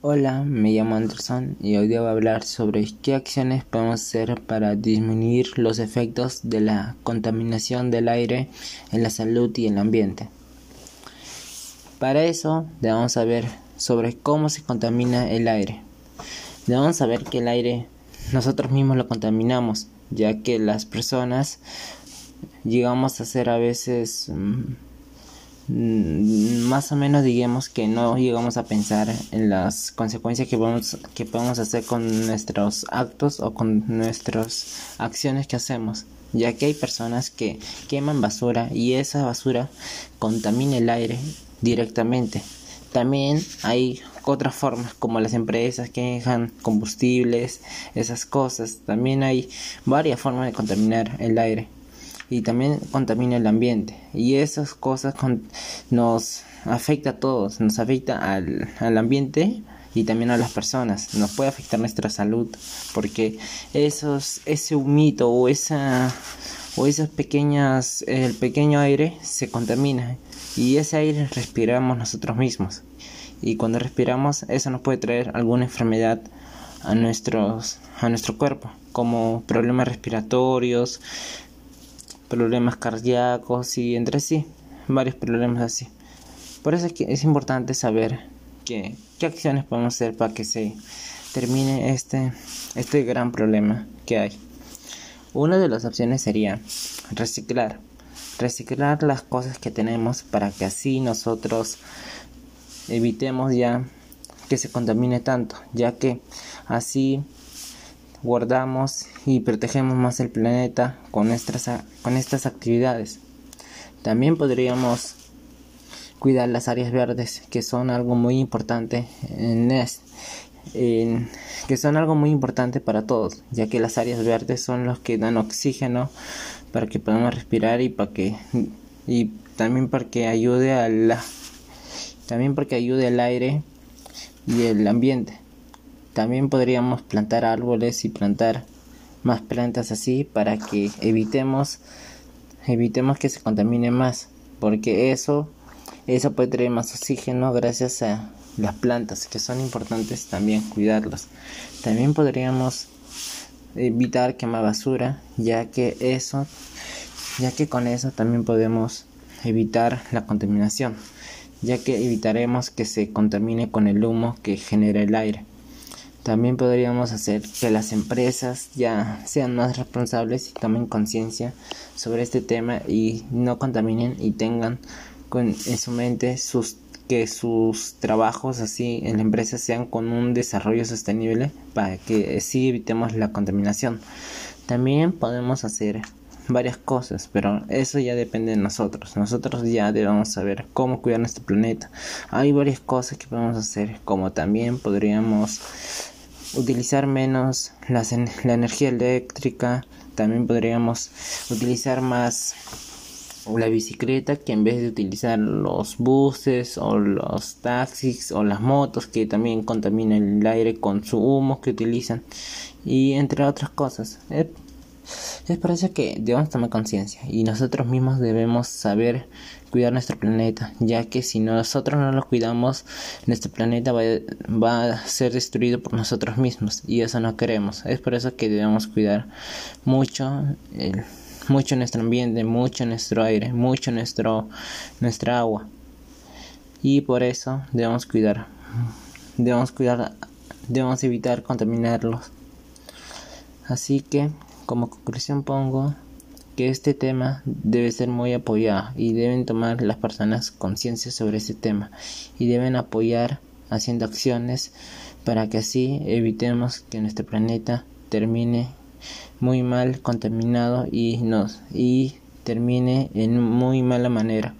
Hola, me llamo Anderson y hoy a hablar sobre qué acciones podemos hacer para disminuir los efectos de la contaminación del aire en la salud y el ambiente. Para eso debemos saber sobre cómo se contamina el aire. Debemos saber que el aire nosotros mismos lo contaminamos, ya que las personas llegamos a ser a veces Mm, más o menos digamos que no llegamos a pensar en las consecuencias que podemos, que podemos hacer con nuestros actos o con nuestras acciones que hacemos ya que hay personas que queman basura y esa basura contamina el aire directamente. También hay otras formas como las empresas que dejan combustibles esas cosas. También hay varias formas de contaminar el aire y también contamina el ambiente. Y esas cosas nos afecta a todos, nos afecta al, al ambiente y también a las personas. Nos puede afectar nuestra salud porque esos, ese humito o esa o esas pequeñas el pequeño aire se contamina y ese aire respiramos nosotros mismos y cuando respiramos eso nos puede traer alguna enfermedad a nuestros a nuestro cuerpo como problemas respiratorios problemas cardíacos y entre sí varios problemas así. Por eso es que es importante saber que, qué acciones podemos hacer para que se termine este, este gran problema que hay. Una de las opciones sería reciclar. Reciclar las cosas que tenemos para que así nosotros evitemos ya que se contamine tanto, ya que así guardamos y protegemos más el planeta con, con estas actividades. También podríamos cuidar las áreas verdes, que son algo muy importante en, que son algo muy importante para todos, ya que las áreas verdes son los que dan oxígeno para que podamos respirar y para que y también para que ayude a la también porque ayude al aire y el ambiente. También podríamos plantar árboles y plantar más plantas así para que evitemos evitemos que se contamine más, porque eso eso puede traer más oxígeno gracias a las plantas que son importantes también cuidarlas. También podríamos evitar quemar basura, ya que eso ya que con eso también podemos evitar la contaminación, ya que evitaremos que se contamine con el humo que genera el aire. También podríamos hacer que las empresas ya sean más responsables y tomen conciencia sobre este tema y no contaminen y tengan con, en su mente sus que sus trabajos así en la empresa sean con un desarrollo sostenible para que así evitemos la contaminación. También podemos hacer varias cosas, pero eso ya depende de nosotros. Nosotros ya debemos saber cómo cuidar nuestro planeta. Hay varias cosas que podemos hacer, como también podríamos utilizar menos la, la energía eléctrica. También podríamos utilizar más la bicicleta que en vez de utilizar los buses o los taxis o las motos que también contaminan el aire con su humo que utilizan y entre otras cosas. Es por eso que debemos tomar conciencia y nosotros mismos debemos saber cuidar nuestro planeta, ya que si nosotros no lo cuidamos, nuestro planeta va, va, a ser destruido por nosotros mismos y eso no queremos. Es por eso que debemos cuidar mucho, mucho nuestro ambiente, mucho nuestro aire, mucho nuestro, nuestra agua. Y por eso debemos cuidar, debemos cuidar, debemos evitar contaminarlos. Así que como conclusión pongo que este tema debe ser muy apoyado y deben tomar las personas conciencia sobre este tema y deben apoyar haciendo acciones para que así evitemos que nuestro planeta termine muy mal contaminado y nos y termine en muy mala manera